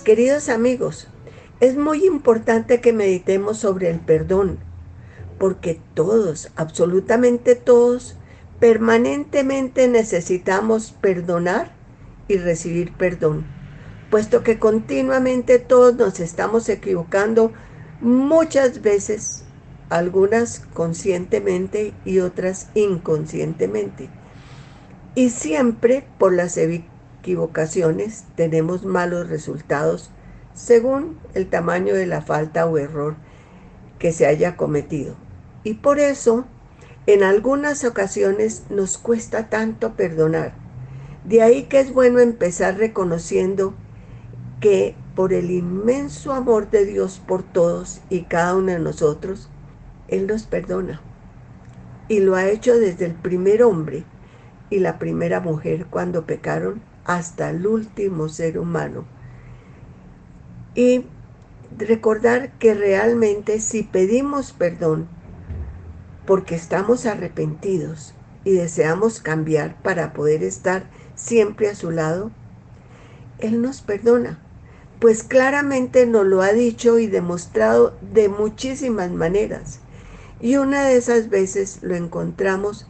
Queridos amigos, es muy importante que meditemos sobre el perdón, porque todos, absolutamente todos, permanentemente necesitamos perdonar y recibir perdón, puesto que continuamente todos nos estamos equivocando muchas veces, algunas conscientemente y otras inconscientemente. Y siempre por las equivocaciones tenemos malos resultados según el tamaño de la falta o error que se haya cometido. Y por eso, en algunas ocasiones nos cuesta tanto perdonar. De ahí que es bueno empezar reconociendo que por el inmenso amor de Dios por todos y cada uno de nosotros, Él nos perdona. Y lo ha hecho desde el primer hombre y la primera mujer cuando pecaron hasta el último ser humano. Y recordar que realmente si pedimos perdón porque estamos arrepentidos y deseamos cambiar para poder estar siempre a su lado, Él nos perdona, pues claramente nos lo ha dicho y demostrado de muchísimas maneras. Y una de esas veces lo encontramos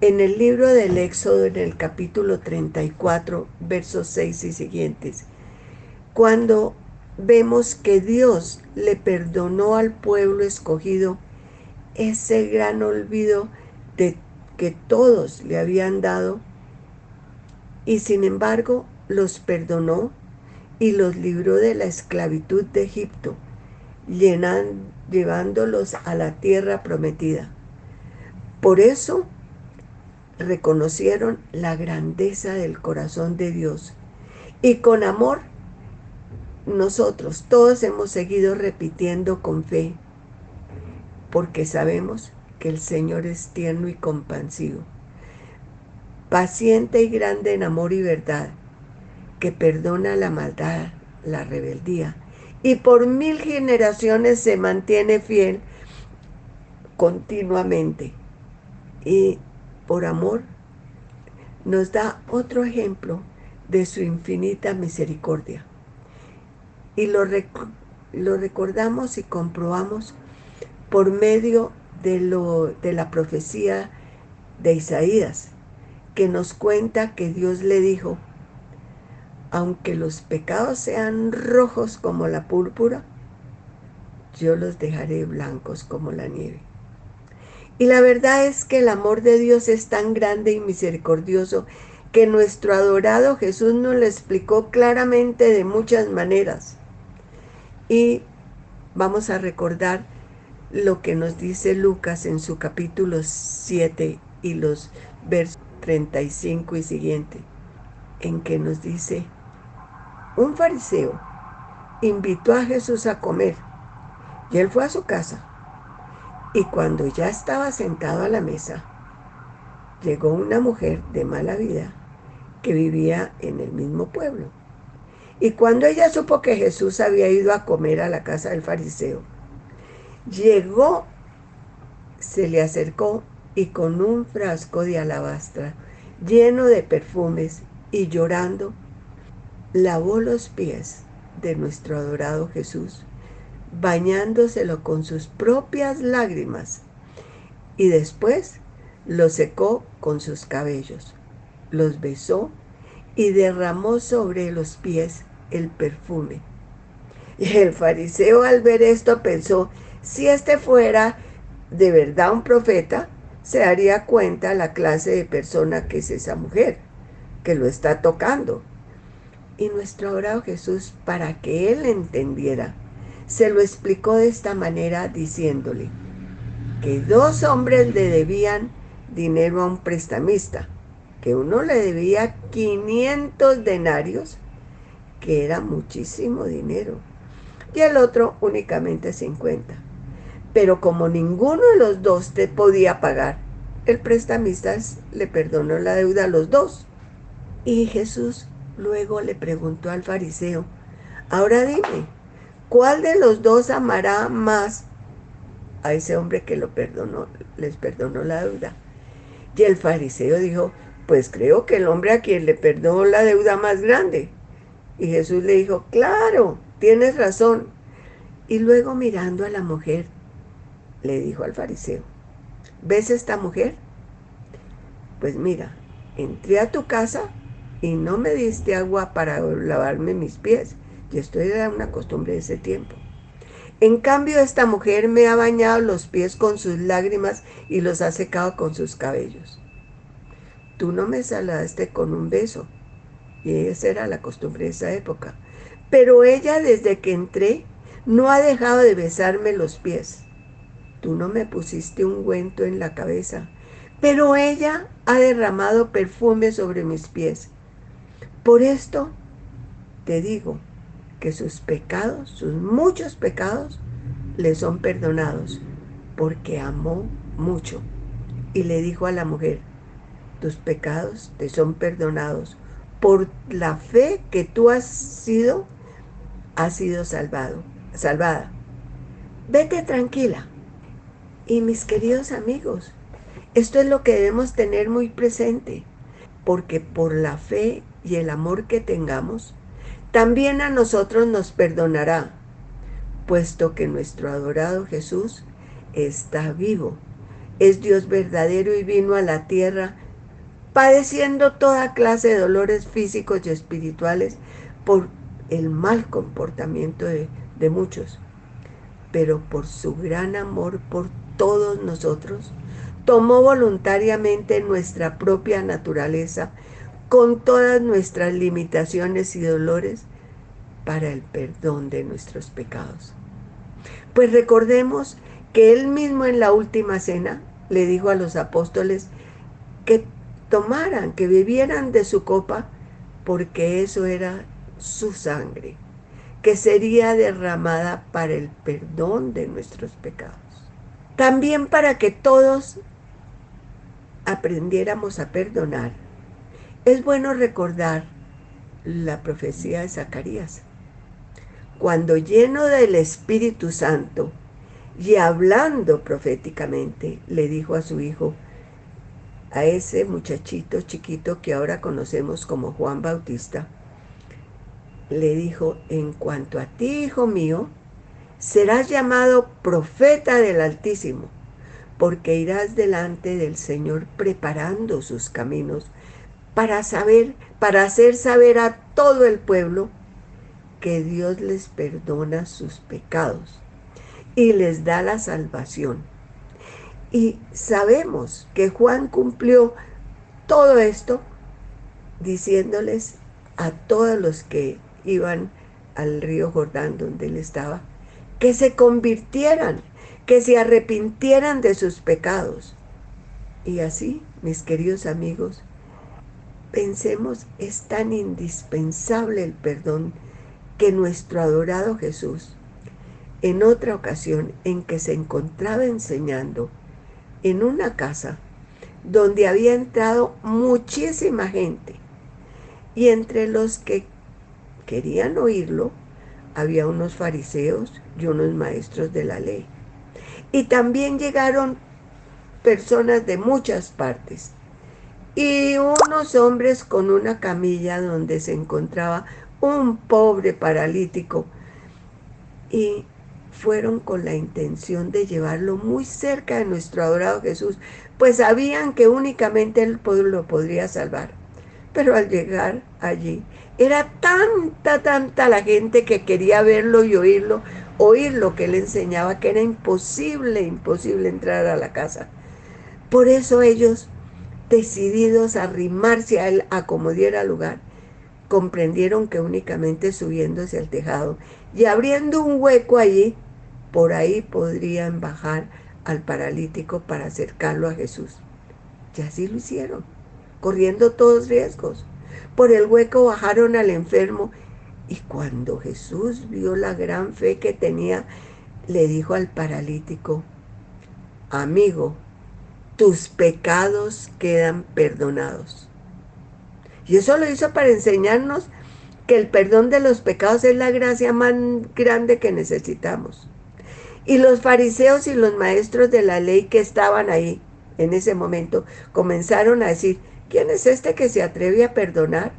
en el libro del Éxodo, en el capítulo 34, versos 6 y siguientes, cuando vemos que Dios le perdonó al pueblo escogido ese gran olvido de que todos le habían dado y sin embargo los perdonó y los libró de la esclavitud de Egipto, llevándolos a la tierra prometida. Por eso reconocieron la grandeza del corazón de Dios. Y con amor, nosotros todos hemos seguido repitiendo con fe, porque sabemos que el Señor es tierno y compasivo, paciente y grande en amor y verdad, que perdona la maldad, la rebeldía, y por mil generaciones se mantiene fiel continuamente. Y por amor, nos da otro ejemplo de su infinita misericordia. Y lo, lo recordamos y comprobamos por medio de, lo, de la profecía de Isaías, que nos cuenta que Dios le dijo, aunque los pecados sean rojos como la púrpura, yo los dejaré blancos como la nieve. Y la verdad es que el amor de Dios es tan grande y misericordioso que nuestro adorado Jesús nos lo explicó claramente de muchas maneras. Y vamos a recordar lo que nos dice Lucas en su capítulo 7 y los versos 35 y siguiente, en que nos dice, un fariseo invitó a Jesús a comer y él fue a su casa y cuando ya estaba sentado a la mesa, llegó una mujer de mala vida que vivía en el mismo pueblo. Y cuando ella supo que Jesús había ido a comer a la casa del fariseo, llegó, se le acercó y con un frasco de alabastra lleno de perfumes y llorando, lavó los pies de nuestro adorado Jesús bañándoselo con sus propias lágrimas y después lo secó con sus cabellos, los besó y derramó sobre los pies el perfume. Y el fariseo al ver esto pensó, si este fuera de verdad un profeta, se daría cuenta la clase de persona que es esa mujer, que lo está tocando. Y nuestro orado Jesús, para que él entendiera, se lo explicó de esta manera diciéndole que dos hombres le debían dinero a un prestamista, que uno le debía 500 denarios, que era muchísimo dinero, y el otro únicamente 50. Pero como ninguno de los dos te podía pagar, el prestamista le perdonó la deuda a los dos. Y Jesús luego le preguntó al fariseo, ahora dime, ¿Cuál de los dos amará más a ese hombre que lo perdonó, les perdonó la deuda? Y el fariseo dijo, pues creo que el hombre a quien le perdonó la deuda más grande. Y Jesús le dijo, claro, tienes razón. Y luego mirando a la mujer, le dijo al fariseo, ¿ves esta mujer? Pues mira, entré a tu casa y no me diste agua para lavarme mis pies. Y esto era una costumbre de ese tiempo. En cambio, esta mujer me ha bañado los pies con sus lágrimas y los ha secado con sus cabellos. Tú no me saludaste con un beso, y esa era la costumbre de esa época. Pero ella desde que entré no ha dejado de besarme los pies. Tú no me pusiste un ungüento en la cabeza, pero ella ha derramado perfume sobre mis pies. Por esto te digo que sus pecados, sus muchos pecados, le son perdonados, porque amó mucho. Y le dijo a la mujer, tus pecados te son perdonados por la fe que tú has sido, has sido salvado, salvada. Vete tranquila. Y mis queridos amigos, esto es lo que debemos tener muy presente, porque por la fe y el amor que tengamos, también a nosotros nos perdonará, puesto que nuestro adorado Jesús está vivo, es Dios verdadero y vino a la tierra padeciendo toda clase de dolores físicos y espirituales por el mal comportamiento de, muchos, pero por su gran amor por todos nosotros, tomó voluntariamente nuestra propia naturaleza con todas nuestras limitaciones y dolores para el perdón de nuestros pecados. Pues recordemos que él mismo en la última cena le dijo a los apóstoles que tomaran, que bebieran de su copa, porque eso era su sangre, que sería derramada para el perdón de nuestros pecados. También para que todos aprendiéramos a perdonar, es bueno recordar la profecía de Zacarías. Cuando lleno del Espíritu Santo y hablando proféticamente, le dijo a su hijo, a ese muchachito chiquito que ahora conocemos como Juan Bautista, le dijo, en cuanto a ti, hijo mío, serás llamado profeta del Altísimo, porque irás delante del Señor preparando sus caminos para saber, para hacer saber a todo el pueblo que Dios les perdona sus pecados y les da la salvación y sabemos que Juan cumplió todo esto diciéndoles a todos los que iban al río Jordán donde él estaba, que se convirtieran, que se arrepintieran de sus pecados. Y así, mis queridos amigos, pensemos, es tan indispensable el perdón que nuestro adorado Jesús, en otra ocasión en que se encontraba enseñando, en una casa donde había entrado muchísima gente y entre los que querían oírlo había unos fariseos y unos maestros de la ley. Y también llegaron personas de muchas partes y unos hombres con una camilla donde se encontraba un pobre paralítico y fueron con la intención de llevarlo muy cerca de nuestro adorado Jesús, pues sabían que únicamente Él lo podría salvar. Pero al llegar allí, era tanta, tanta la gente que quería verlo y oírlo, oír lo que él enseñaba, que era imposible, imposible entrar a la casa. Por eso ellos, decididos a arrimarse a él, a como diera lugar, comprendieron que únicamente subiéndose al tejado y abriendo un hueco allí, por ahí podrían bajar al paralítico para acercarlo a Jesús. Y así lo hicieron, corriendo todos riesgos. Por el hueco bajaron al enfermo y cuando Jesús vio la gran fe que tenía, le dijo al paralítico, amigo, tus pecados quedan perdonados. Y eso lo hizo para enseñarnos que el perdón de los pecados es la gracia más grande que necesitamos. Y los fariseos y los maestros de la ley que estaban ahí en ese momento comenzaron a decir, ¿quién es este que se atreve a perdonar?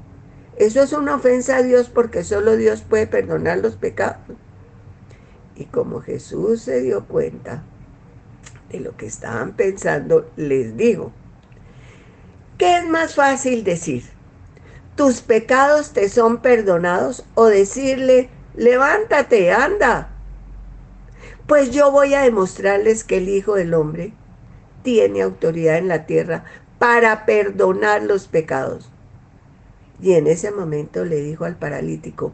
Eso es una ofensa a Dios porque solo Dios puede perdonar los pecados. Y como Jesús se dio cuenta lo que estaban pensando, les digo, ¿qué es más fácil decir? ¿Tus pecados te son perdonados? O decirle, levántate, anda. Pues yo voy a demostrarles que el Hijo del Hombre tiene autoridad en la tierra para perdonar los pecados. Y en ese momento le dijo al paralítico,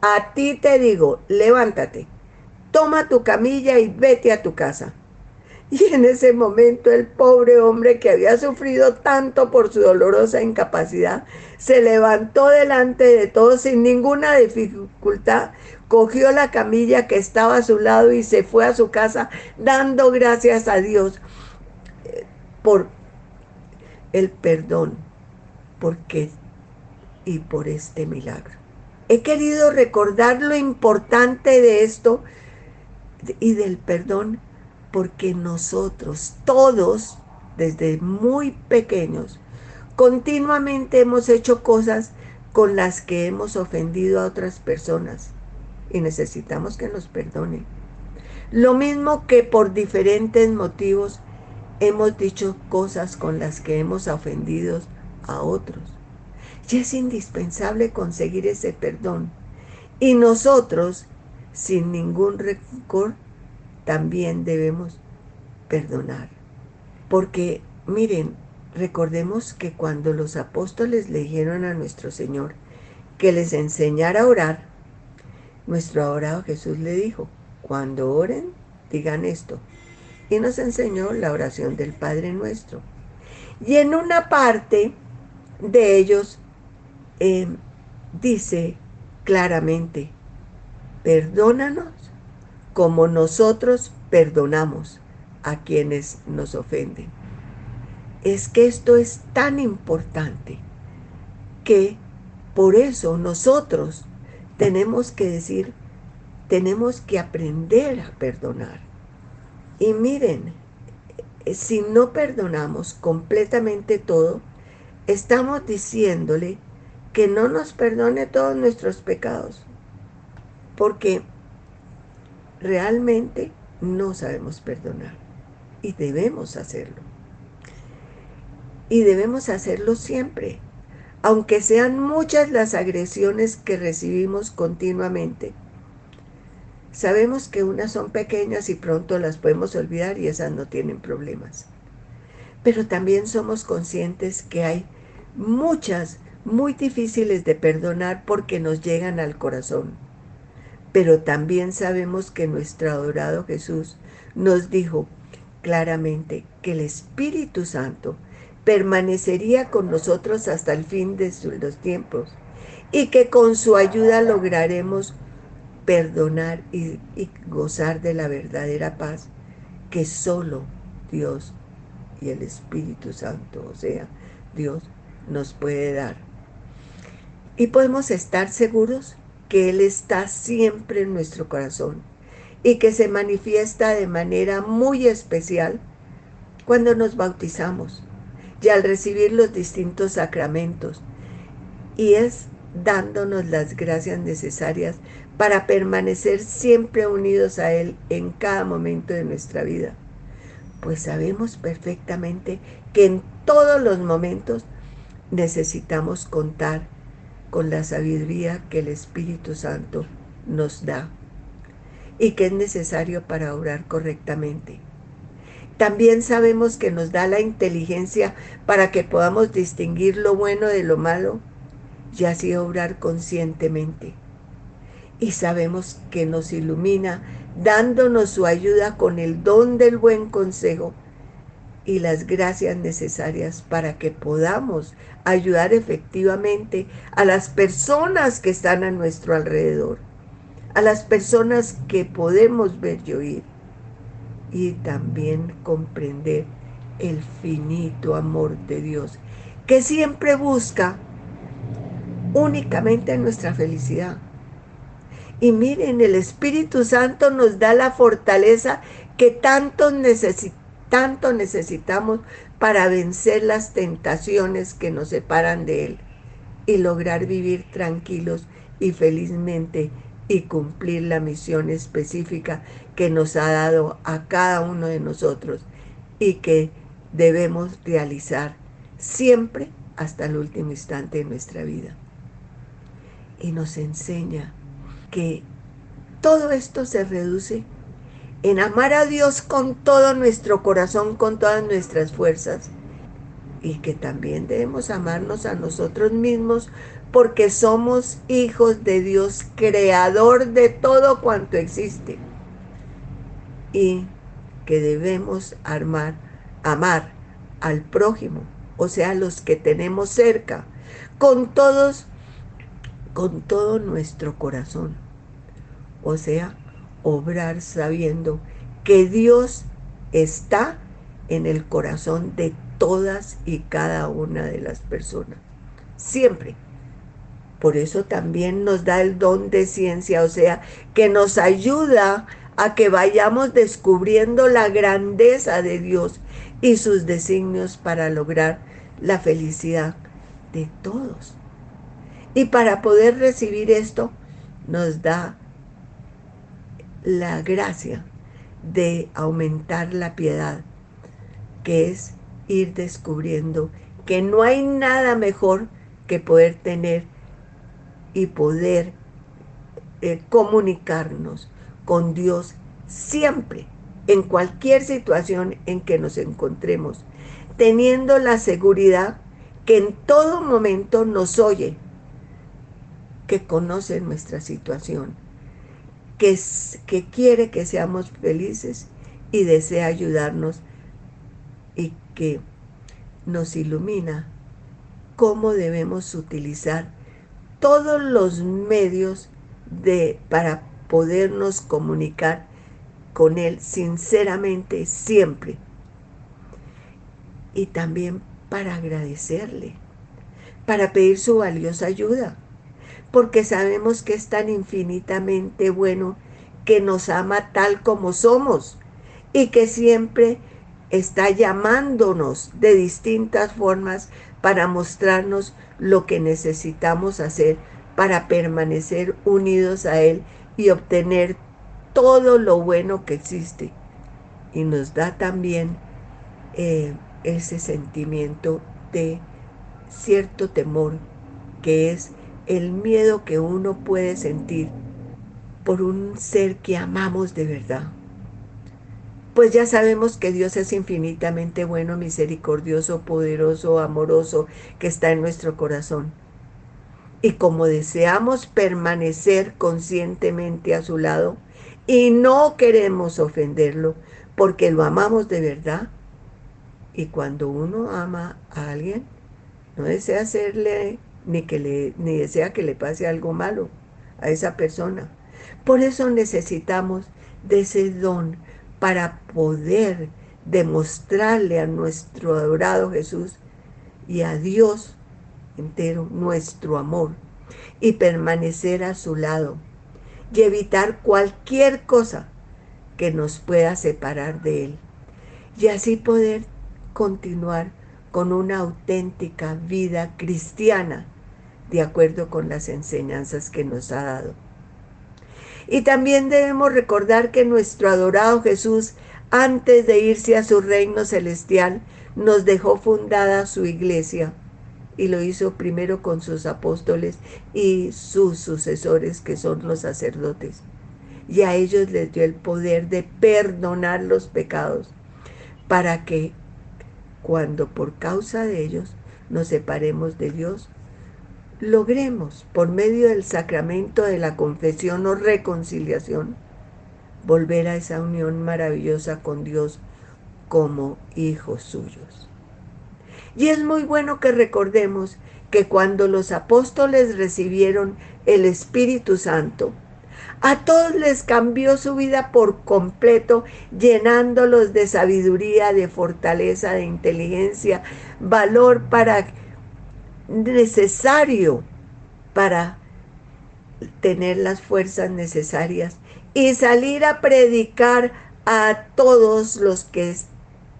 a ti te digo, levántate, toma tu camilla y vete a tu casa. Y en ese momento el pobre hombre que había sufrido tanto por su dolorosa incapacidad, se levantó delante de todos sin ninguna dificultad, cogió la camilla que estaba a su lado y se fue a su casa dando gracias a Dios eh, por el perdón, porque y por este milagro. He querido recordar lo importante de esto y del perdón porque nosotros todos, desde muy pequeños, continuamente hemos hecho cosas con las que hemos ofendido a otras personas y necesitamos que nos perdonen. Lo mismo que por diferentes motivos hemos dicho cosas con las que hemos ofendido a otros. Y es indispensable conseguir ese perdón. Y nosotros, sin ningún rencor, también debemos perdonar. Porque, miren, recordemos que cuando los apóstoles le dijeron a nuestro Señor que les enseñara a orar, nuestro adorado Jesús le dijo, cuando oren, digan esto. Y nos enseñó la oración del Padre nuestro. Y en una parte de ellos eh, dice claramente, perdónanos como nosotros perdonamos a quienes nos ofenden. Es que esto es tan importante que por eso nosotros tenemos que decir, tenemos que aprender a perdonar. Y miren, si no perdonamos completamente todo, estamos diciéndole que no nos perdone todos nuestros pecados, porque realmente no sabemos perdonar y debemos hacerlo. Y debemos hacerlo siempre, aunque sean muchas las agresiones que recibimos continuamente. Sabemos que unas son pequeñas y pronto las podemos olvidar y esas no tienen problemas. Pero también somos conscientes que hay muchas muy difíciles de perdonar porque nos llegan al corazón. Pero también sabemos que nuestro adorado Jesús nos dijo claramente que el Espíritu Santo permanecería con nosotros hasta el fin de los tiempos y que con su ayuda lograremos perdonar y, gozar de la verdadera paz que solo Dios y el Espíritu Santo, o sea, Dios, nos puede dar. Y podemos estar seguros que Él está siempre en nuestro corazón y que se manifiesta de manera muy especial cuando nos bautizamos y al recibir los distintos sacramentos. Y es dándonos las gracias necesarias para permanecer siempre unidos a Él en cada momento de nuestra vida. Pues sabemos perfectamente que en todos los momentos necesitamos contar con la sabiduría que el Espíritu Santo nos da y que es necesario para orar correctamente. También sabemos que nos da la inteligencia para que podamos distinguir lo bueno de lo malo y así obrar conscientemente. Y sabemos que nos ilumina dándonos su ayuda con el don del buen consejo y las gracias necesarias para que podamos ayudar efectivamente a las personas que están a nuestro alrededor, a las personas que podemos ver y oír, y también comprender el finito amor de Dios, que siempre busca únicamente nuestra felicidad. Y miren, el Espíritu Santo nos da la fortaleza que tanto necesitamos tanto necesitamos para vencer las tentaciones que nos separan de Él. y lograr vivir tranquilos y felizmente y cumplir la misión específica que nos ha dado a cada uno de nosotros y que debemos realizar siempre hasta el último instante de nuestra vida. Y nos enseña que todo esto se reduce en amar a Dios con todo nuestro corazón, con todas nuestras fuerzas, y que también debemos amarnos a nosotros mismos porque somos hijos de Dios, creador de todo cuanto existe. Y que debemos armar, amar al prójimo, o sea, los que tenemos cerca, con todos, con todo nuestro corazón. O sea, obrar sabiendo que Dios está en el corazón de todas y cada una de las personas. Siempre. Por eso también nos da el don de ciencia, o sea, que nos ayuda a que vayamos descubriendo la grandeza de Dios y sus designios para lograr la felicidad de todos. Y para poder recibir esto, nos da la gracia de aumentar la piedad, que es ir descubriendo que no hay nada mejor que poder tener y poder eh, comunicarnos con Dios siempre, en cualquier situación en que nos encontremos, teniendo la seguridad que en todo momento nos oye, que conoce nuestra situación, que, que quiere que seamos felices y desea ayudarnos y que nos ilumina cómo debemos utilizar todos los medios de, para podernos comunicar con Él sinceramente siempre. Y también para agradecerle, para pedir su valiosa ayuda, porque sabemos que es tan infinitamente bueno que nos ama tal como somos y que siempre está llamándonos de distintas formas para mostrarnos lo que necesitamos hacer para permanecer unidos a Él y obtener todo lo bueno que existe. Y nos da también eh, ese sentimiento de cierto temor, que es el miedo que uno puede sentir por un ser que amamos de verdad pues ya sabemos que Dios es infinitamente bueno, misericordioso, poderoso, amoroso, que está en nuestro corazón. Y como deseamos permanecer conscientemente a su lado y no queremos ofenderlo porque lo amamos de verdad, y cuando uno ama a alguien, no desea hacerle ni que le ni desea que le pase algo malo a esa persona. Por eso necesitamos de ese don para poder demostrarle a nuestro adorado Jesús y a Dios entero nuestro amor y permanecer a su lado y evitar cualquier cosa que nos pueda separar de Él y así poder continuar con una auténtica vida cristiana de acuerdo con las enseñanzas que nos ha dado. Y también debemos recordar que nuestro adorado Jesús, antes de irse a su reino celestial, nos dejó fundada su iglesia y lo hizo primero con sus apóstoles y sus sucesores, que son los sacerdotes. Y a ellos les dio el poder de perdonar los pecados para que cuando por causa de ellos nos separemos de Dios, logremos, por medio del sacramento de la confesión o reconciliación, volver a esa unión maravillosa con Dios como hijos suyos. Y es muy bueno que recordemos que cuando los apóstoles recibieron el Espíritu Santo, a todos les cambió su vida por completo, llenándolos de sabiduría, de fortaleza, de inteligencia, valor para necesario para tener las fuerzas necesarias y salir a predicar a todos los que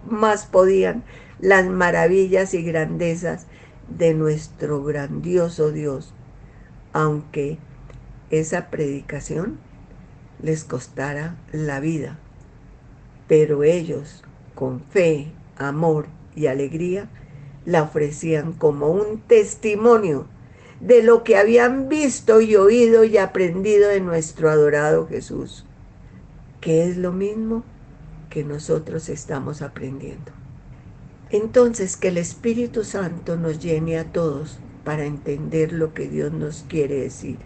más podían las maravillas y grandezas de nuestro grandioso Dios, aunque esa predicación les costara la vida. Pero ellos, con fe, amor y alegría, la ofrecían como un testimonio de lo que habían visto y oído y aprendido de nuestro adorado Jesús, que es lo mismo que nosotros estamos aprendiendo. Entonces, que el Espíritu Santo nos llene a todos para entender lo que Dios nos quiere decir.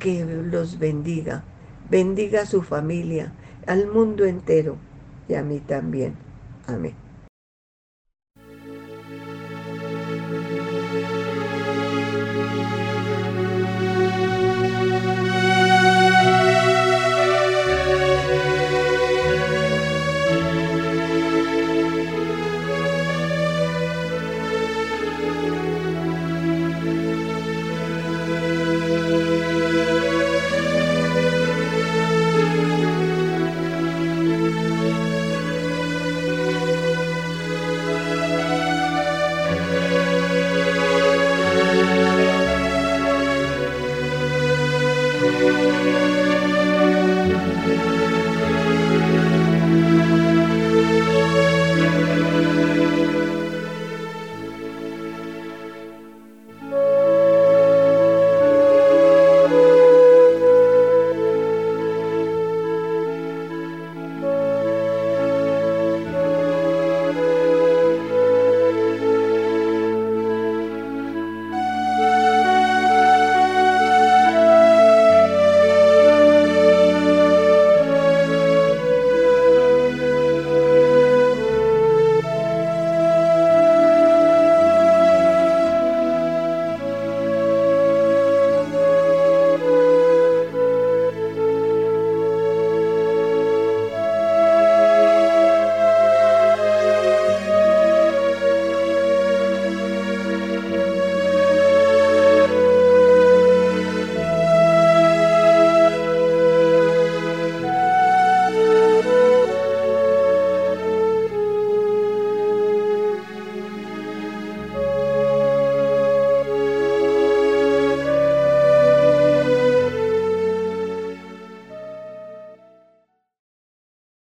Que los bendiga, bendiga a su familia, al mundo entero y a mí también. Amén.